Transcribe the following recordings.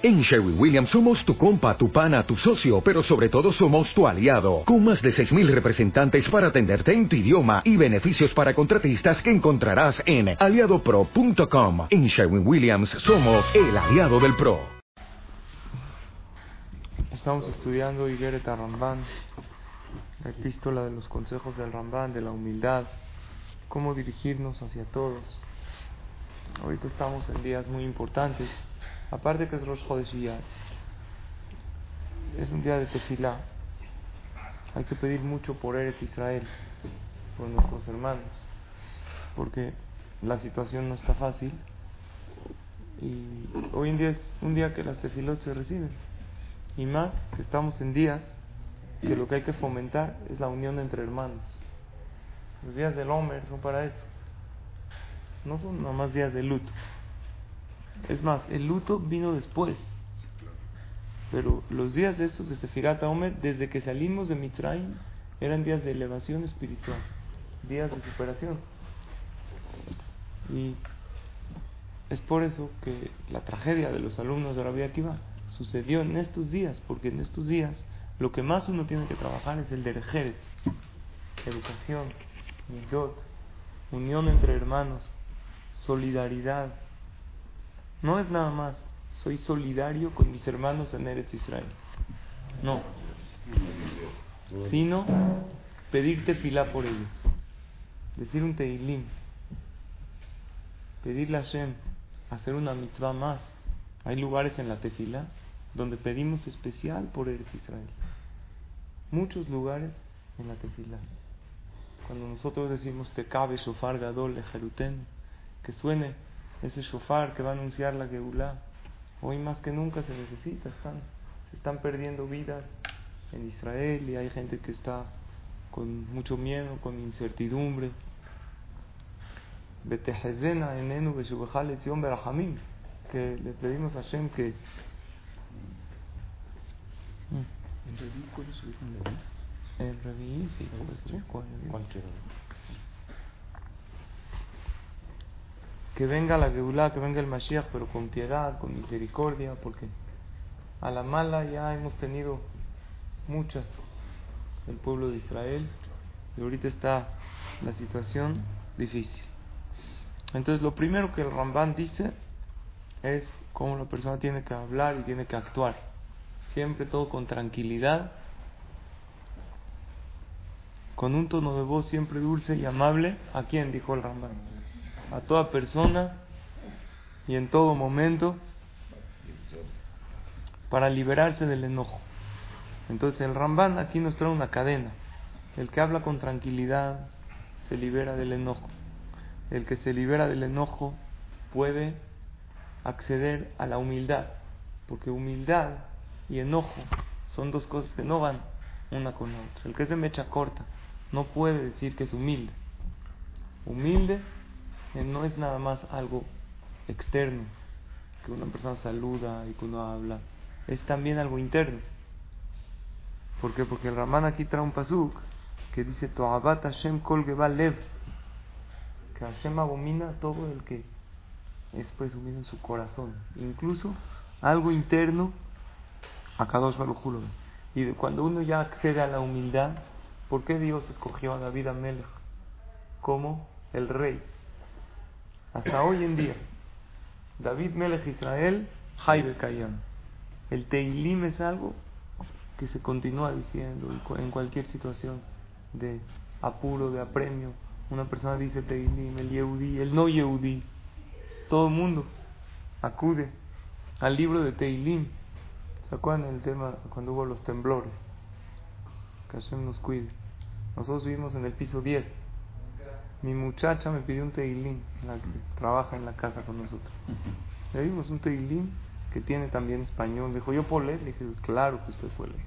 En Sherwin Williams somos tu compa, tu pana, tu socio, pero sobre todo somos tu aliado, con más de 6.000 representantes para atenderte en tu idioma y beneficios para contratistas que encontrarás en aliadopro.com. En Sherwin Williams somos el aliado del PRO. Estamos estudiando Higueret Ramban, la epístola de los consejos del Ramban, de la humildad, cómo dirigirnos hacia todos. Ahorita estamos en días muy importantes Aparte que es Rosh Hodeshiyah, es un día de tefilá. Hay que pedir mucho por Eretz Israel, por nuestros hermanos, porque la situación no está fácil y hoy en día es un día que las tefilot se reciben. Y más que estamos en días que lo que hay que fomentar es la unión entre hermanos. Los días del Homer son para eso. No son nomás días de luto. Es más, el luto vino después. Pero los días de estos de Sefirat Omer, desde que salimos de Mitraim, eran días de elevación espiritual, días de superación. Y es por eso que la tragedia de los alumnos de Rabbi Akiva sucedió en estos días, porque en estos días lo que más uno tiene que trabajar es el derejeret, educación, midot, unión entre hermanos, solidaridad, no es nada más, soy solidario con mis hermanos en Eretz Israel. No. Sino pedirte fila por ellos. Decir un teilim. Pedirle a Hashem hacer una mitzvah más. Hay lugares en la tefila donde pedimos especial por Eretz Israel. Muchos lugares en la tefila. Cuando nosotros decimos te cabe shofar gadol Jeruten, que suene ese shofar que va a anunciar la Geulah. Hoy más que nunca se necesita, están, se están perdiendo vidas en Israel y hay gente que está con mucho miedo, con incertidumbre. que le pedimos a Hashem que el Revi, sí, pues, que venga la Geulah, que venga el Mashiach, pero con piedad, con misericordia, porque a la mala ya hemos tenido muchas el pueblo de Israel y ahorita está la situación difícil. Entonces lo primero que el Ramban dice es cómo la persona tiene que hablar y tiene que actuar. Siempre todo con tranquilidad, con un tono de voz siempre dulce y amable. ¿A quién? dijo el Ramban a toda persona y en todo momento para liberarse del enojo. Entonces el Ramban aquí nos trae una cadena. El que habla con tranquilidad se libera del enojo. El que se libera del enojo puede acceder a la humildad, porque humildad y enojo son dos cosas que no van una con la otra. El que es de mecha corta no puede decir que es humilde. Humilde no es nada más algo externo, que una persona saluda y que uno habla, es también algo interno. ¿Por qué? Porque el Ramán aquí trae un pasuk que dice Toabat Hashem kol lev que Hashem abomina todo el que es presumido en su corazón, incluso algo interno a cada Baruj Y cuando uno ya accede a la humildad, ¿por qué Dios escogió a David Amelech como el rey? Hasta hoy en día. David Melech Israel, Jaime Kayam. El Teilim es algo que se continúa diciendo en cualquier situación de apuro, de apremio. Una persona dice Teilim, el Yehudi, el no Yehudi. Todo el mundo acude al libro de Teilim. ¿Se acuerdan el tema cuando hubo los temblores? Que Hashem nos cuide. Nosotros vivimos en el piso 10 mi muchacha me pidió un teilín, la que trabaja en la casa con nosotros. Le dimos un teilín que tiene también español. dijo, ¿yo puedo leer? Le dije, claro que usted puede leer.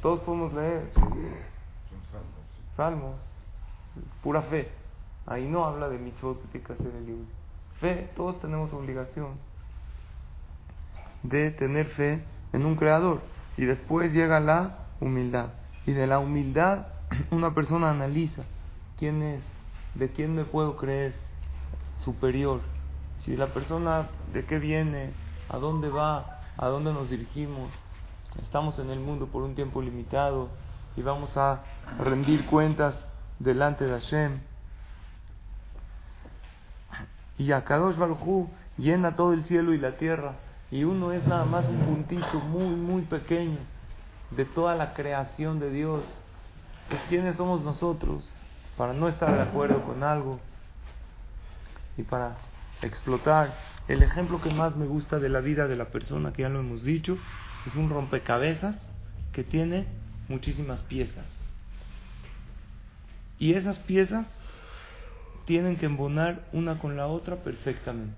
Todos podemos leer. Son salmos. Salmos. Es pura fe. Ahí no habla de mitzvot que tiene que hacer el libro. Fe, todos tenemos obligación de tener fe en un creador. Y después llega la humildad. Y de la humildad una persona analiza quién es, ¿de quién me puedo creer superior? Si la persona de qué viene, a dónde va, a dónde nos dirigimos. Estamos en el mundo por un tiempo limitado y vamos a rendir cuentas delante de Hashem. Y a Kadosh llena todo el cielo y la tierra. Y uno es nada más un puntito muy, muy pequeño de toda la creación de Dios. Pues ¿quiénes somos nosotros para no estar de acuerdo con algo y para explotar? El ejemplo que más me gusta de la vida de la persona, que ya lo hemos dicho, es un rompecabezas que tiene muchísimas piezas. Y esas piezas tienen que embonar una con la otra perfectamente.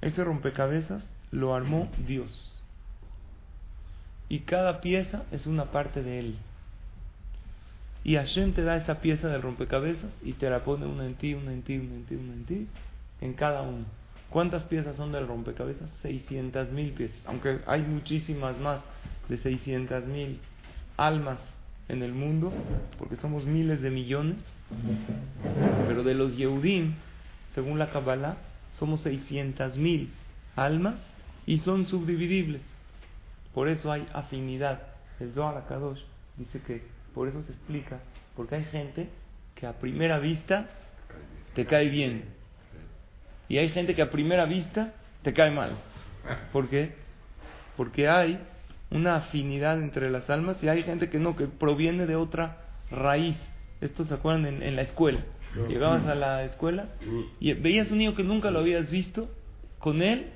Ese rompecabezas lo armó Dios. Y cada pieza es una parte de Él. Y Hashem te da esa pieza del rompecabezas y te la pone una en ti, una en ti, una en ti, una en ti, en cada uno. ¿Cuántas piezas son del rompecabezas? 600 mil piezas. Aunque hay muchísimas más de 600 mil almas en el mundo, porque somos miles de millones. Pero de los Yehudim, según la Kabbalah, somos 600 mil almas y son subdividibles. Por eso hay afinidad. El Zohar Kadosh dice que por eso se explica, porque hay gente que a primera vista te cae bien y hay gente que a primera vista te cae mal. ¿Por qué? Porque hay una afinidad entre las almas y hay gente que no, que proviene de otra raíz. Esto se acuerdan en, en la escuela. Llegabas a la escuela y veías un niño que nunca lo habías visto, con él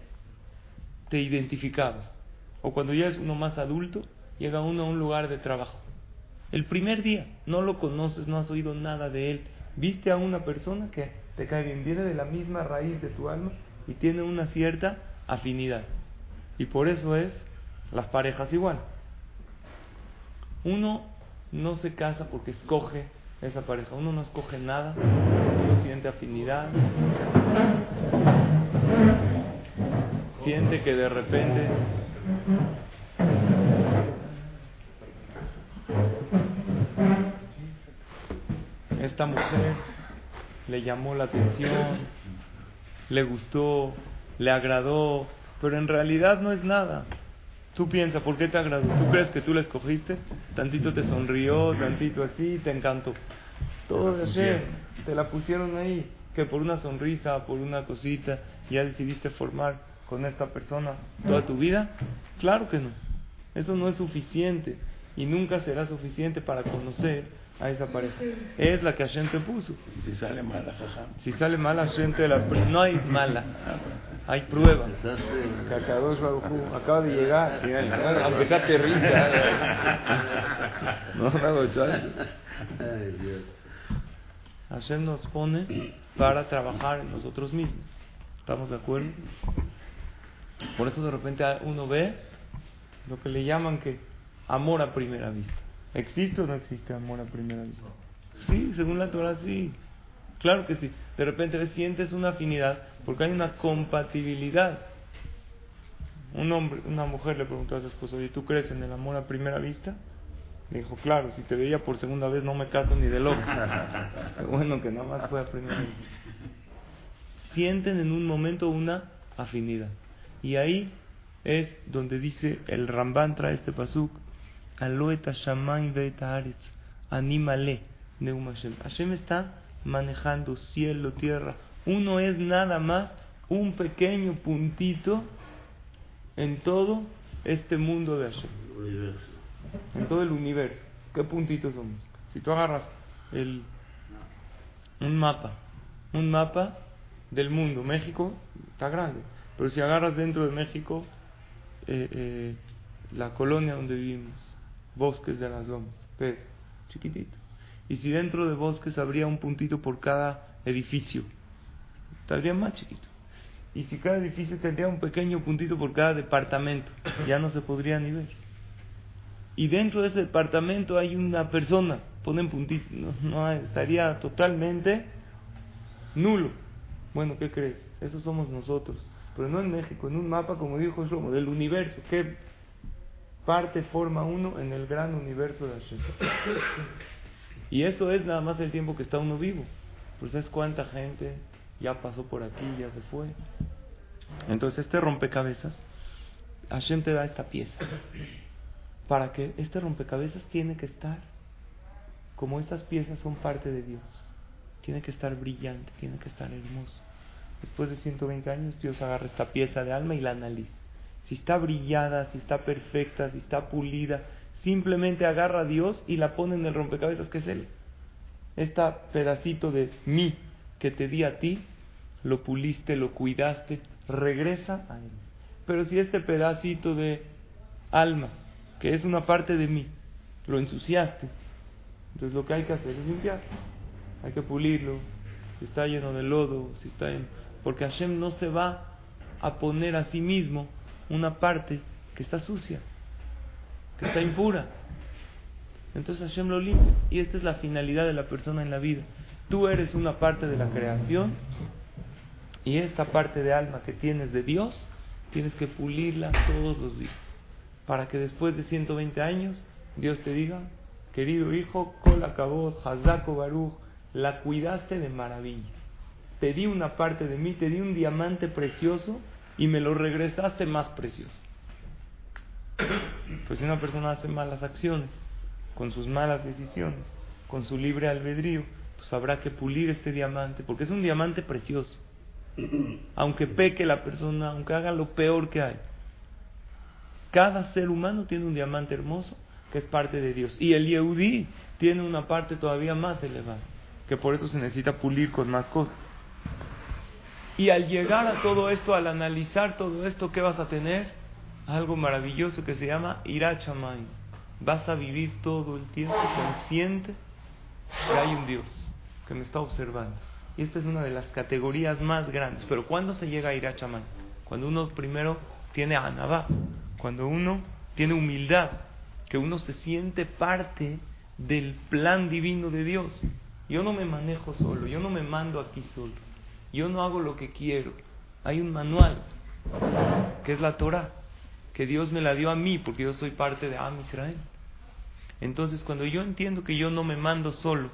te identificabas. O cuando ya es uno más adulto, llega uno a un lugar de trabajo. El primer día no lo conoces, no has oído nada de él. Viste a una persona que te cae bien, viene de la misma raíz de tu alma y tiene una cierta afinidad. Y por eso es las parejas igual. Uno no se casa porque escoge esa pareja, uno no escoge nada, uno siente afinidad, siente que de repente esta mujer le llamó la atención, le gustó, le agradó, pero en realidad no es nada. Tú piensas, ¿por qué te agradó? ¿Tú crees que tú la escogiste? Tantito te sonrió, tantito así, te encantó. Todo de ayer, te la pusieron ahí, que por una sonrisa, por una cosita, ya decidiste formar con esta persona toda tu vida. Claro que no. Eso no es suficiente y nunca será suficiente para conocer a esa pareja. Es la que Hashem te puso. Si sale mala, Si sale mala, Hashem te la... No hay mala. Hay pruebas. Que acaba de llegar. Aunque sea terrible. No, Hashem nos pone para trabajar en nosotros mismos. ¿Estamos de acuerdo? Por eso de repente uno ve lo que le llaman que amor a primera vista. ¿Existe o no existe amor a primera vista? Sí, según la Torah sí. Claro que sí. De repente sientes una afinidad porque hay una compatibilidad. Un hombre, una mujer le preguntó a su esposo, oye, ¿tú crees en el amor a primera vista? Le dijo, claro, si te veía por segunda vez no me caso ni de loco. bueno, que nada más fue a primera vista. Sienten en un momento una afinidad. Y ahí es donde dice el Ramban trae este pasuk Anímale Neum Hashem. Hashem está manejando cielo, tierra. Uno es nada más un pequeño puntito en todo este mundo de Hashem. En todo el universo. ¿Qué puntitos somos? Si tú agarras el, un mapa, un mapa del mundo, México está grande, pero si agarras dentro de México eh, eh, la colonia donde vivimos, bosques de las lomas, ¿qué es? Chiquitito. Y si dentro de bosques habría un puntito por cada edificio, estaría más chiquito. Y si cada edificio tendría un pequeño puntito por cada departamento, ya no se podría ni ver. Y dentro de ese departamento hay una persona, ponen puntito, no, estaría totalmente nulo. Bueno, ¿qué crees? Eso somos nosotros. Pero no en México, en un mapa, como dijo Shlomo, del universo. ¿Qué parte forma uno en el gran universo de Hashem. Y eso es nada más el tiempo que está uno vivo. Pues ¿sabes cuánta gente ya pasó por aquí, ya se fue? Entonces este rompecabezas, Hashem te da esta pieza. Para que este rompecabezas tiene que estar, como estas piezas son parte de Dios, tiene que estar brillante, tiene que estar hermoso. Después de 120 años Dios agarra esta pieza de alma y la analiza. Si está brillada, si está perfecta, si está pulida, simplemente agarra a Dios y la pone en el rompecabezas que es Él. Este pedacito de mí que te di a ti, lo puliste, lo cuidaste, regresa a Él. Pero si este pedacito de alma, que es una parte de mí, lo ensuciaste, entonces lo que hay que hacer es limpiar. Hay que pulirlo. Si está lleno de lodo, si está en... Porque Hashem no se va a poner a sí mismo una parte que está sucia, que está impura. Entonces Hashem lo limpia. Y esta es la finalidad de la persona en la vida. Tú eres una parte de la creación y esta parte de alma que tienes de Dios, tienes que pulirla todos los días. Para que después de 120 años, Dios te diga, querido hijo, Kol Akabot, Hazako Baruch, la cuidaste de maravilla. Te di una parte de mí, te di un diamante precioso y me lo regresaste más precioso. Pues si una persona hace malas acciones, con sus malas decisiones, con su libre albedrío, pues habrá que pulir este diamante, porque es un diamante precioso. Aunque peque la persona, aunque haga lo peor que hay. Cada ser humano tiene un diamante hermoso que es parte de Dios. Y el Yehudi tiene una parte todavía más elevada, que por eso se necesita pulir con más cosas. Y al llegar a todo esto, al analizar todo esto, ¿qué vas a tener? Algo maravilloso que se llama Irachamay. Vas a vivir todo el tiempo consciente que hay un Dios que me está observando. Y esta es una de las categorías más grandes. Pero ¿cuándo se llega a Irachamay? Cuando uno primero tiene anabá, cuando uno tiene humildad, que uno se siente parte del plan divino de Dios. Yo no me manejo solo, yo no me mando aquí solo. Yo no hago lo que quiero. Hay un manual, que es la Torah, que Dios me la dio a mí porque yo soy parte de Am Israel. Entonces, cuando yo entiendo que yo no me mando solo,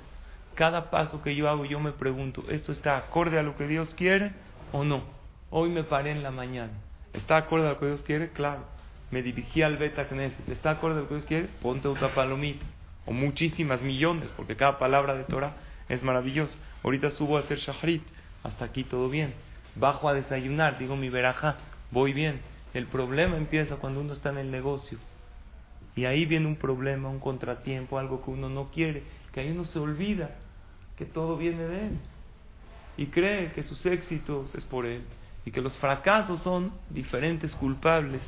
cada paso que yo hago, yo me pregunto, ¿esto está acorde a lo que Dios quiere o no? Hoy me paré en la mañana. ¿Está acorde a lo que Dios quiere? Claro. Me dirigí al Beta Knesset. ¿Está acorde a lo que Dios quiere? Ponte otra palomita. O muchísimas millones, porque cada palabra de Torah es maravillosa. Ahorita subo a hacer shahrit hasta aquí todo bien. Bajo a desayunar, digo mi veraja, voy bien. El problema empieza cuando uno está en el negocio. Y ahí viene un problema, un contratiempo, algo que uno no quiere, que ahí uno se olvida que todo viene de él. Y cree que sus éxitos es por él. Y que los fracasos son diferentes culpables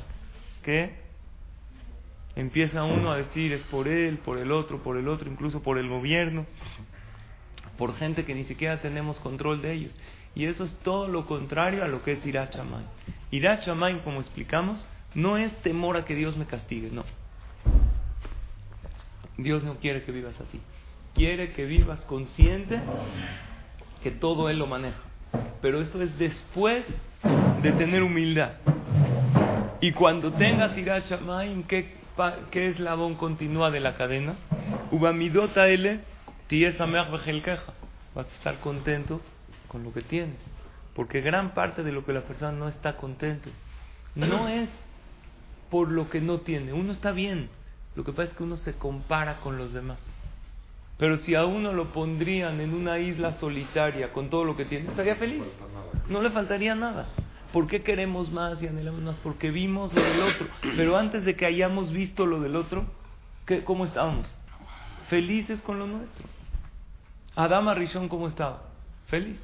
que empieza uno a decir es por él, por el otro, por el otro, incluso por el gobierno por gente que ni siquiera tenemos control de ellos. Y eso es todo lo contrario a lo que es Irachamay. Irachamay, como explicamos, no es temor a que Dios me castigue, no. Dios no quiere que vivas así. Quiere que vivas consciente que todo Él lo maneja. Pero esto es después de tener humildad. Y cuando tengas Irachamay, ¿qué, ¿qué eslabón continúa de la cadena? Ubamidota L vas a estar contento con lo que tienes. Porque gran parte de lo que la persona no está contento no es por lo que no tiene. Uno está bien. Lo que pasa es que uno se compara con los demás. Pero si a uno lo pondrían en una isla solitaria con todo lo que tiene, estaría feliz. No le faltaría nada. ¿Por qué queremos más y anhelamos más? Porque vimos lo del otro. Pero antes de que hayamos visto lo del otro, ¿cómo estábamos? Felices con lo nuestro. Adama Rishon, ¿cómo estaba? Feliz.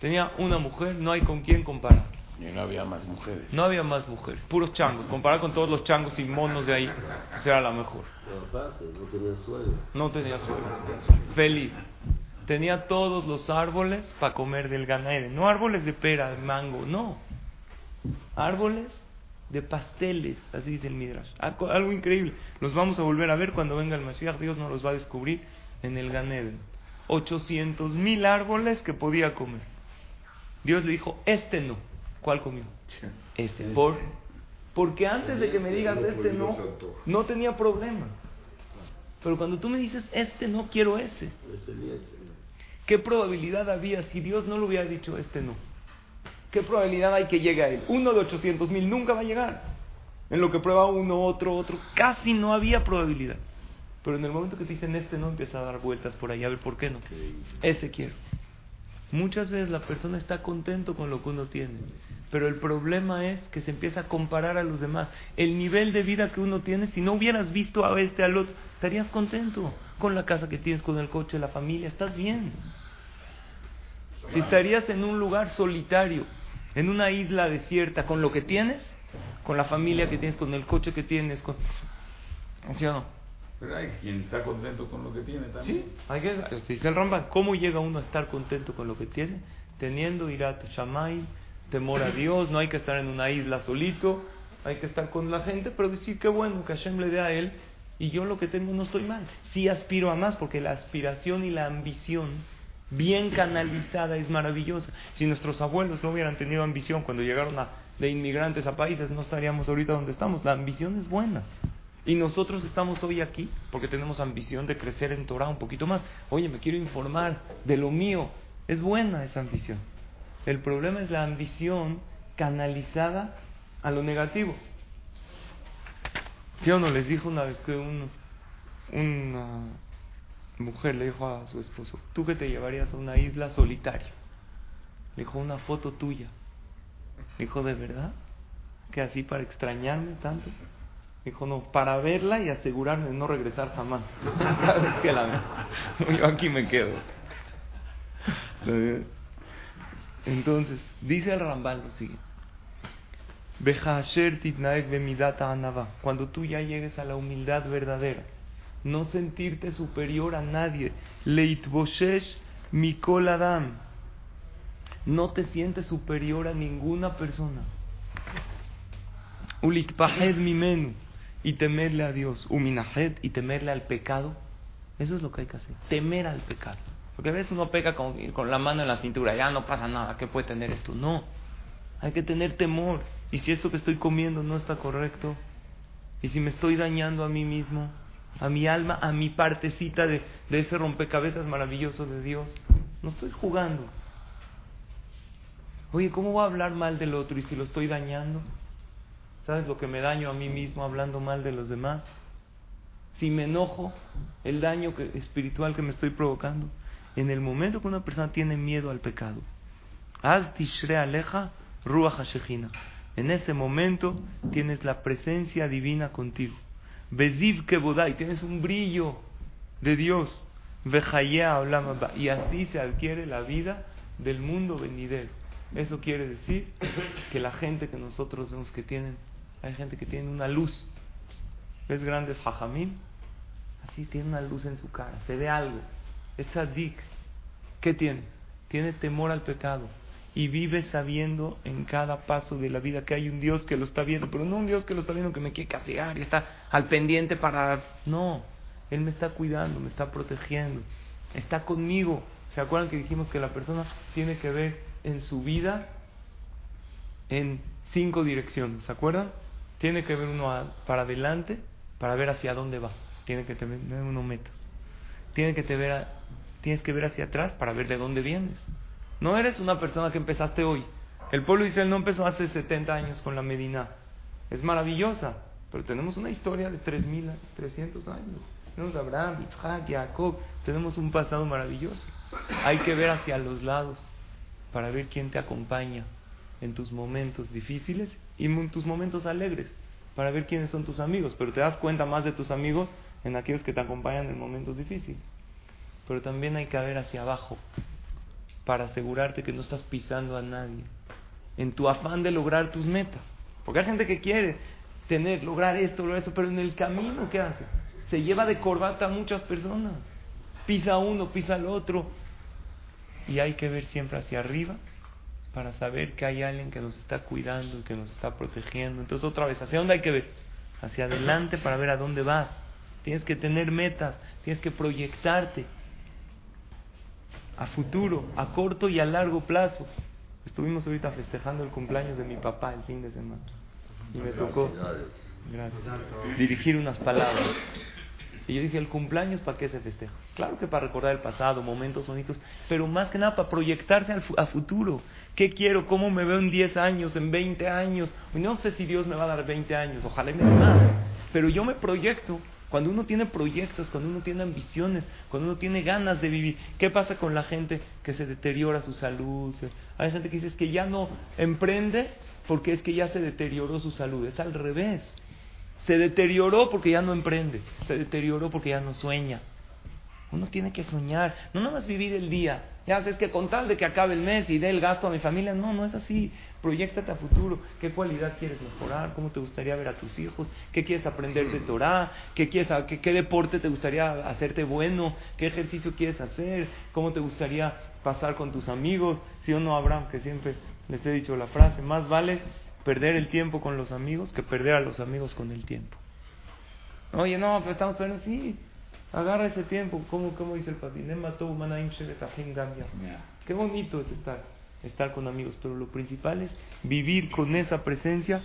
Tenía una mujer, no hay con quién comparar. Y no había más mujeres. No había más mujeres, puros changos. Comparar con todos los changos y monos de ahí, pues era la mejor. no tenía suelo. No tenía suelo. Feliz. Tenía todos los árboles para comer del ganado. No árboles de pera, de mango, no. Árboles de pasteles, así dice el Midrash. Algo increíble. Los vamos a volver a ver cuando venga el Mashiach. Dios nos los va a descubrir en el Ganeden. 800 mil árboles que podía comer. Dios le dijo, este no. ¿Cuál comió? Este. Por, porque antes de que me digas este no, no tenía problema. Pero cuando tú me dices este no, quiero ese. ¿Qué probabilidad había si Dios no le hubiera dicho este no? ¿Qué probabilidad hay que llegue a él? Uno de 800 mil nunca va a llegar. En lo que prueba uno, otro, otro, casi no había probabilidad. Pero en el momento que te dicen este no, empieza a dar vueltas por ahí, a ver por qué no. Ese quiero. Muchas veces la persona está contento con lo que uno tiene, pero el problema es que se empieza a comparar a los demás. El nivel de vida que uno tiene, si no hubieras visto a este, al otro, estarías contento con la casa que tienes, con el coche, la familia, estás bien. Si estarías en un lugar solitario, en una isla desierta, con lo que tienes, con la familia que tienes, con el coche que tienes, con... ¿Sí o no? Pero hay quien está contento con lo que tiene también. Sí, hay que, dice el Rambam, ¿cómo llega uno a estar contento con lo que tiene? Teniendo irat shamay, temor a Dios, no hay que estar en una isla solito, hay que estar con la gente, pero decir que bueno, que Hashem le dé a él y yo lo que tengo no estoy mal. Sí aspiro a más porque la aspiración y la ambición bien canalizada es maravillosa. Si nuestros abuelos no hubieran tenido ambición cuando llegaron a, de inmigrantes a países, no estaríamos ahorita donde estamos. La ambición es buena. Y nosotros estamos hoy aquí porque tenemos ambición de crecer en Torah un poquito más. Oye, me quiero informar de lo mío. Es buena esa ambición. El problema es la ambición canalizada a lo negativo. ¿Sí o no? Les dijo una vez que un, una mujer le dijo a su esposo, ¿tú que te llevarías a una isla solitaria? Le dijo una foto tuya. Le dijo, ¿de verdad? ¿Que así para extrañarme tanto? Dijo, no, para verla y asegurarme de no regresar jamás. Que la. Yo aquí me quedo. Entonces, dice el Rambal lo siguiente. Cuando tú ya llegues a la humildad verdadera, no sentirte superior a nadie. Leitboshesh mikol adam. No te sientes superior a ninguna persona. Ulitpahed mimenu y temerle a Dios, uminajet y temerle al pecado, eso es lo que hay que hacer, temer al pecado. Porque a veces uno peca con, con la mano en la cintura, ya no pasa nada, ¿qué puede tener esto? No, hay que tener temor. Y si esto que estoy comiendo no está correcto, y si me estoy dañando a mí mismo, a mi alma, a mi partecita de, de ese rompecabezas maravilloso de Dios, no estoy jugando. Oye, ¿cómo voy a hablar mal del otro y si lo estoy dañando? ¿Sabes lo que me daño a mí mismo hablando mal de los demás? Si me enojo, el daño espiritual que me estoy provocando. En el momento que una persona tiene miedo al pecado, aleja En ese momento tienes la presencia divina contigo. Beziv y tienes un brillo de Dios. Y así se adquiere la vida del mundo venidero. Eso quiere decir que la gente que nosotros vemos que tienen hay gente que tiene una luz. ¿Ves grandes hajamim? Así tiene una luz en su cara. Se ve algo. Es sadik. ¿Qué tiene? Tiene temor al pecado. Y vive sabiendo en cada paso de la vida que hay un Dios que lo está viendo. Pero no un Dios que lo está viendo que me quiere castigar y está al pendiente para... No. Él me está cuidando, me está protegiendo. Está conmigo. ¿Se acuerdan que dijimos que la persona tiene que ver en su vida en cinco direcciones? ¿Se acuerdan? Tiene que ver uno para adelante para ver hacia dónde va. Tiene que tener uno metas. Tiene que te ver tienes que ver hacia atrás para ver de dónde vienes. No eres una persona que empezaste hoy. El pueblo de Israel no empezó hace 70 años con la Medina. Es maravillosa, pero tenemos una historia de 3.300 años. Tenemos Abraham, Isaac, Jacob. Tenemos un pasado maravilloso. Hay que ver hacia los lados para ver quién te acompaña en tus momentos difíciles y tus momentos alegres para ver quiénes son tus amigos, pero te das cuenta más de tus amigos en aquellos que te acompañan en momentos difíciles. Pero también hay que ver hacia abajo para asegurarte que no estás pisando a nadie en tu afán de lograr tus metas. Porque hay gente que quiere tener, lograr esto, lograr esto, pero en el camino, ¿qué hace? Se lleva de corbata a muchas personas. Pisa uno, pisa el otro. Y hay que ver siempre hacia arriba para saber que hay alguien que nos está cuidando y que nos está protegiendo. Entonces otra vez, ¿hacia dónde hay que ver? Hacia adelante para ver a dónde vas. Tienes que tener metas, tienes que proyectarte a futuro, a corto y a largo plazo. Estuvimos ahorita festejando el cumpleaños de mi papá el fin de semana y me tocó dirigir unas palabras. Y yo dije, el cumpleaños, ¿para qué se festeja? Claro que para recordar el pasado, momentos bonitos, pero más que nada para proyectarse al a futuro. ¿Qué quiero? ¿Cómo me veo en 10 años, en 20 años? No sé si Dios me va a dar 20 años, ojalá me dé más. Pero yo me proyecto. Cuando uno tiene proyectos, cuando uno tiene ambiciones, cuando uno tiene ganas de vivir, ¿qué pasa con la gente que se deteriora su salud? Hay gente que dice que ya no emprende porque es que ya se deterioró su salud. Es al revés. Se deterioró porque ya no emprende. Se deterioró porque ya no sueña. Uno tiene que soñar, no nada más vivir el día. Ya sabes que con tal de que acabe el mes y dé el gasto a mi familia, no, no es así. Proyectate a futuro. ¿Qué cualidad quieres mejorar? ¿Cómo te gustaría ver a tus hijos? ¿Qué quieres aprender de Torah? ¿Qué, quieres, qué, qué deporte te gustaría hacerte bueno? ¿Qué ejercicio quieres hacer? ¿Cómo te gustaría pasar con tus amigos? Si o no, Abraham, que siempre les he dicho la frase, más vale perder el tiempo con los amigos que perder a los amigos con el tiempo. Oye, no, pero estamos perdiendo, sí, agarra ese tiempo, como, como dice el papi, qué bonito es estar, estar con amigos, pero lo principal es vivir con esa presencia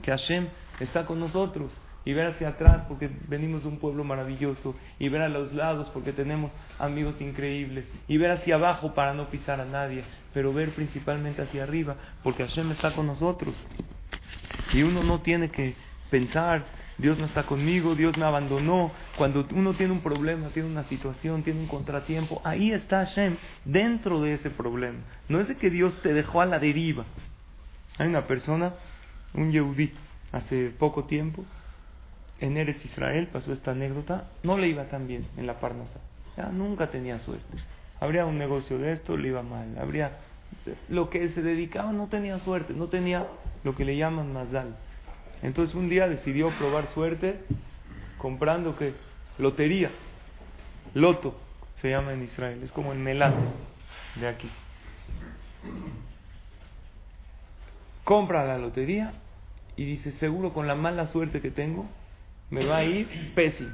que Hashem está con nosotros. Y ver hacia atrás porque venimos de un pueblo maravilloso. Y ver a los lados porque tenemos amigos increíbles. Y ver hacia abajo para no pisar a nadie. Pero ver principalmente hacia arriba porque Hashem está con nosotros. Y uno no tiene que pensar Dios no está conmigo, Dios me abandonó. Cuando uno tiene un problema, tiene una situación, tiene un contratiempo, ahí está Hashem dentro de ese problema. No es de que Dios te dejó a la deriva. Hay una persona, un yehudí, hace poco tiempo, en Eretz Israel pasó esta anécdota, no le iba tan bien en la Parnasa, ya nunca tenía suerte. Habría un negocio de esto, le iba mal, habría lo que se dedicaba no tenía suerte, no tenía lo que le llaman mazal. Entonces un día decidió probar suerte comprando que lotería, loto se llama en Israel, es como el melate de aquí. Compra la lotería y dice, seguro con la mala suerte que tengo, me va a ir pésimo.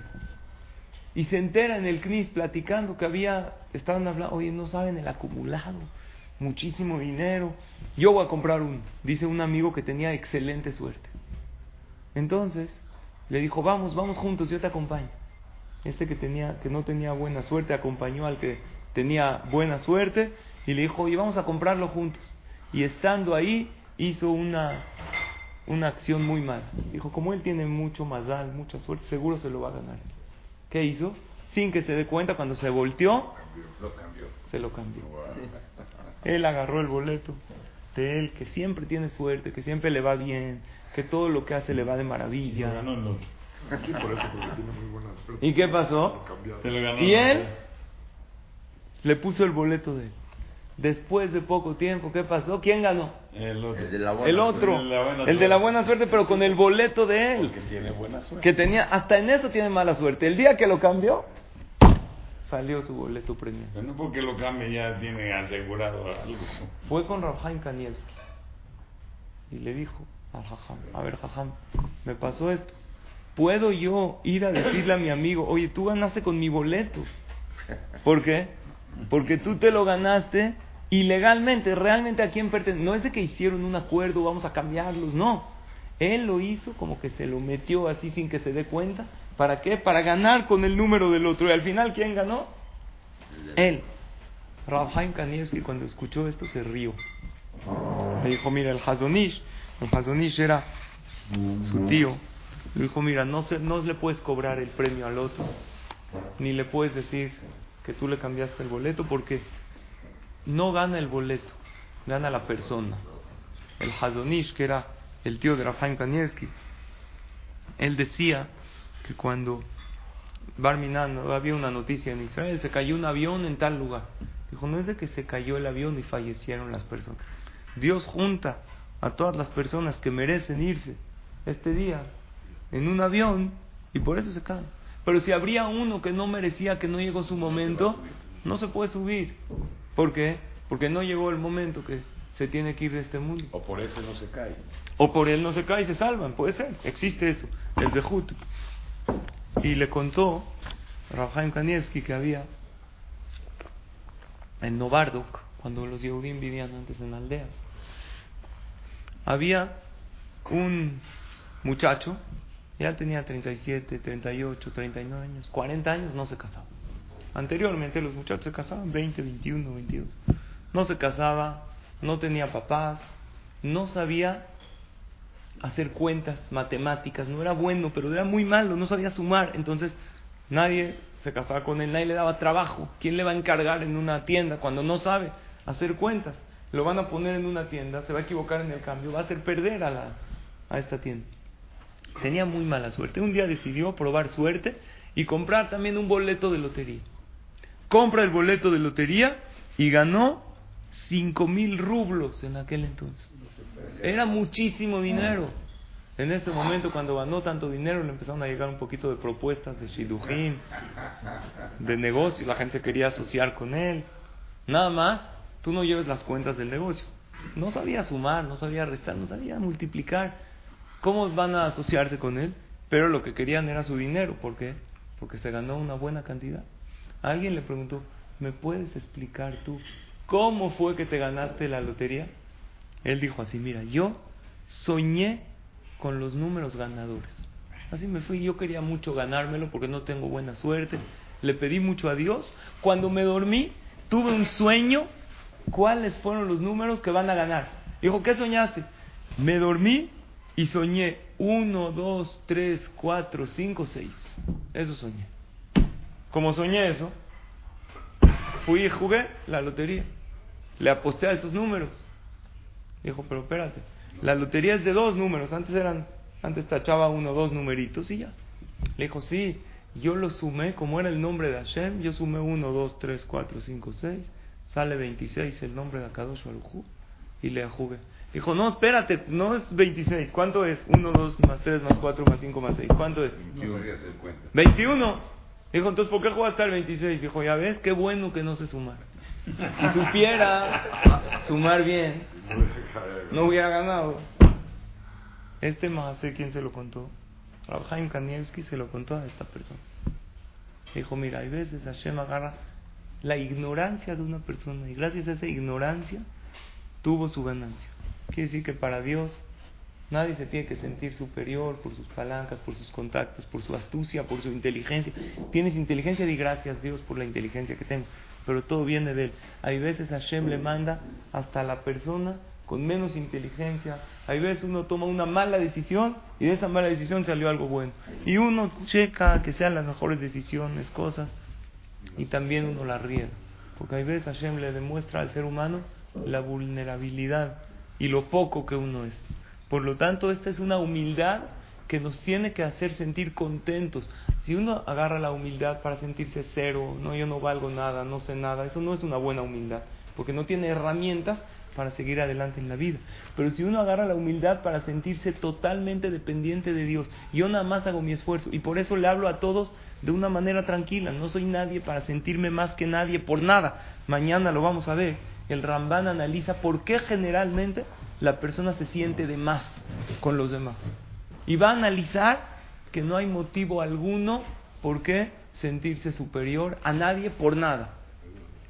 Y se entera en el CNIS platicando que había, estaban hablando, oye, no saben el acumulado, muchísimo dinero. Yo voy a comprar uno, dice un amigo que tenía excelente suerte. Entonces le dijo, vamos, vamos juntos, yo te acompaño. Este que, tenía, que no tenía buena suerte acompañó al que tenía buena suerte y le dijo, oye, vamos a comprarlo juntos. Y estando ahí hizo una una acción muy mala. Dijo, como él tiene mucho mazal, mucha suerte, seguro se lo va a ganar. ¿Qué hizo? Sin que se dé cuenta, cuando se volteó, se lo cambió. Él agarró el boleto de él, que siempre tiene suerte, que siempre le va bien, que todo lo que hace le va de maravilla. ¿Y qué pasó? Y él le puso el boleto de él. Después de poco tiempo, ¿qué pasó? ¿Quién ganó? El otro. El, de la buena el otro. El de la buena suerte, pero con el boleto de él. Porque tiene buena suerte. Que tenía, hasta en eso tiene mala suerte. El día que lo cambió, salió su boleto premiado. Pero no porque lo cambie ya tiene asegurado algo. Fue con Rafael Kanievski y le dijo al Jajam, a ver Jajam, me pasó esto. ¿Puedo yo ir a decirle a mi amigo, oye, tú ganaste con mi boleto? ¿Por qué? Porque tú te lo ganaste ilegalmente, realmente a quién pertenece. No es de que hicieron un acuerdo, vamos a cambiarlos, no. Él lo hizo como que se lo metió así sin que se dé cuenta. ¿Para qué? Para ganar con el número del otro. Y al final, ¿quién ganó? Él. Rabhaim Kanievski cuando escuchó esto se rió. Le dijo, mira, el Hazonish, el Hazonish era su tío. Le dijo, mira, no, se, no le puedes cobrar el premio al otro, ni le puedes decir que tú le cambiaste el boleto porque no gana el boleto, gana la persona. El Hazonish, que era el tío de Rafael Kanievski, él decía que cuando Barminan había una noticia en Israel, se cayó un avión en tal lugar. Dijo, no es de que se cayó el avión y fallecieron las personas. Dios junta a todas las personas que merecen irse este día en un avión y por eso se caen. Pero si habría uno que no merecía, que no llegó su momento, no se puede subir. ¿Por qué? Porque no llegó el momento que se tiene que ir de este mundo. O por eso no se cae. O por él no se cae y se salvan, puede ser. Existe eso, el de Jut. Y le contó Rafael Kanievski que había en Novardok, cuando los Yehudim vivían antes en aldeas, había un muchacho Ya tenía 37, 38, 39 años, 40 años, no se casaba. Anteriormente los muchachos se casaban 20, 21, 22. No se casaba, no tenía papás, no sabía hacer cuentas matemáticas, no era bueno, pero era muy malo, no sabía sumar. Entonces nadie se casaba con él, nadie le daba trabajo. ¿Quién le va a encargar en una tienda cuando no sabe hacer cuentas? Lo van a poner en una tienda, se va a equivocar en el cambio, va a hacer perder a, la, a esta tienda. Tenía muy mala suerte. Un día decidió probar suerte y comprar también un boleto de lotería. Compra el boleto de lotería y ganó cinco mil rublos en aquel entonces. Era muchísimo dinero. En ese momento, cuando ganó tanto dinero, le empezaron a llegar un poquito de propuestas de shidujin, de negocio. La gente quería asociar con él. Nada más, tú no lleves las cuentas del negocio. No sabía sumar, no sabía restar, no sabía multiplicar. ¿Cómo van a asociarse con él? Pero lo que querían era su dinero. ¿Por qué? Porque se ganó una buena cantidad. Alguien le preguntó, ¿me puedes explicar tú cómo fue que te ganaste la lotería? Él dijo así, mira, yo soñé con los números ganadores. Así me fui, yo quería mucho ganármelo porque no tengo buena suerte. Le pedí mucho a Dios. Cuando me dormí, tuve un sueño. ¿Cuáles fueron los números que van a ganar? Dijo, ¿qué soñaste? Me dormí y soñé 1, 2, 3, 4, 5, 6. Eso soñé. Como soñé eso, fui y jugué la lotería. Le aposté a esos números. Dijo, pero espérate, la lotería es de dos números. Antes eran, antes tachaba uno, dos numeritos y ya. Le dijo, sí, yo lo sumé, como era el nombre de Hashem, yo sumé uno, dos, tres, cuatro, cinco, seis. Sale 26 el nombre de Akadosh Baruj y le jugué. Dijo, no, espérate, no es 26. ¿Cuánto es? 1, 2, más 3, más 4, más 5, más 6. ¿Cuánto es? 21. Dijo, entonces, ¿por qué jugaste al 26? Dijo, ya ves, qué bueno que no sé sumar. Si supiera sumar bien, no hubiera ganado. Este más sé quién se lo contó. Rabhaim Kanievski se lo contó a esta persona. Dijo, mira, hay veces Hashem agarra la ignorancia de una persona y gracias a esa ignorancia tuvo su ganancia. Quiere decir que para Dios nadie se tiene que sentir superior por sus palancas, por sus contactos, por su astucia, por su inteligencia. Tienes inteligencia, di gracias Dios por la inteligencia que tengo, pero todo viene de Él. Hay veces Hashem le manda hasta la persona con menos inteligencia. Hay veces uno toma una mala decisión y de esa mala decisión salió algo bueno. Y uno checa que sean las mejores decisiones, cosas, y también uno la riega. Porque hay veces Hashem le demuestra al ser humano la vulnerabilidad y lo poco que uno es. Por lo tanto, esta es una humildad que nos tiene que hacer sentir contentos. Si uno agarra la humildad para sentirse cero, no, yo no valgo nada, no sé nada, eso no es una buena humildad, porque no tiene herramientas para seguir adelante en la vida. Pero si uno agarra la humildad para sentirse totalmente dependiente de Dios, yo nada más hago mi esfuerzo y por eso le hablo a todos de una manera tranquila, no soy nadie para sentirme más que nadie por nada. Mañana lo vamos a ver. El Ramban analiza por qué generalmente la persona se siente de más con los demás. Y va a analizar que no hay motivo alguno por qué sentirse superior a nadie por nada.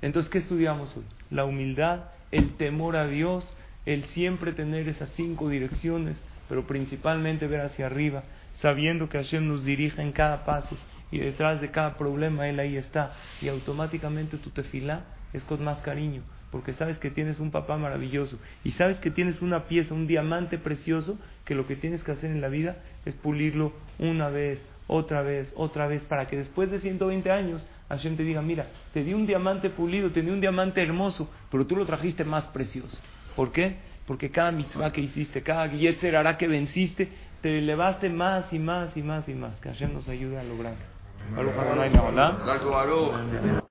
Entonces, ¿qué estudiamos hoy? La humildad, el temor a Dios, el siempre tener esas cinco direcciones, pero principalmente ver hacia arriba, sabiendo que Hashem nos dirige en cada paso y detrás de cada problema Él ahí está. Y automáticamente tu tefilá es con más cariño, porque sabes que tienes un papá maravilloso y sabes que tienes una pieza, un diamante precioso, que lo que tienes que hacer en la vida es pulirlo una vez, otra vez, otra vez, para que después de 120 años Hashem te diga, mira, te di un diamante pulido, te di un diamante hermoso, pero tú lo trajiste más precioso. ¿Por qué? Porque cada mitzvah que hiciste, cada yetzer hará que venciste, te elevaste más y más y más y más. Que Hashem nos ayude a lograrlo. ברוך ה' לעולם.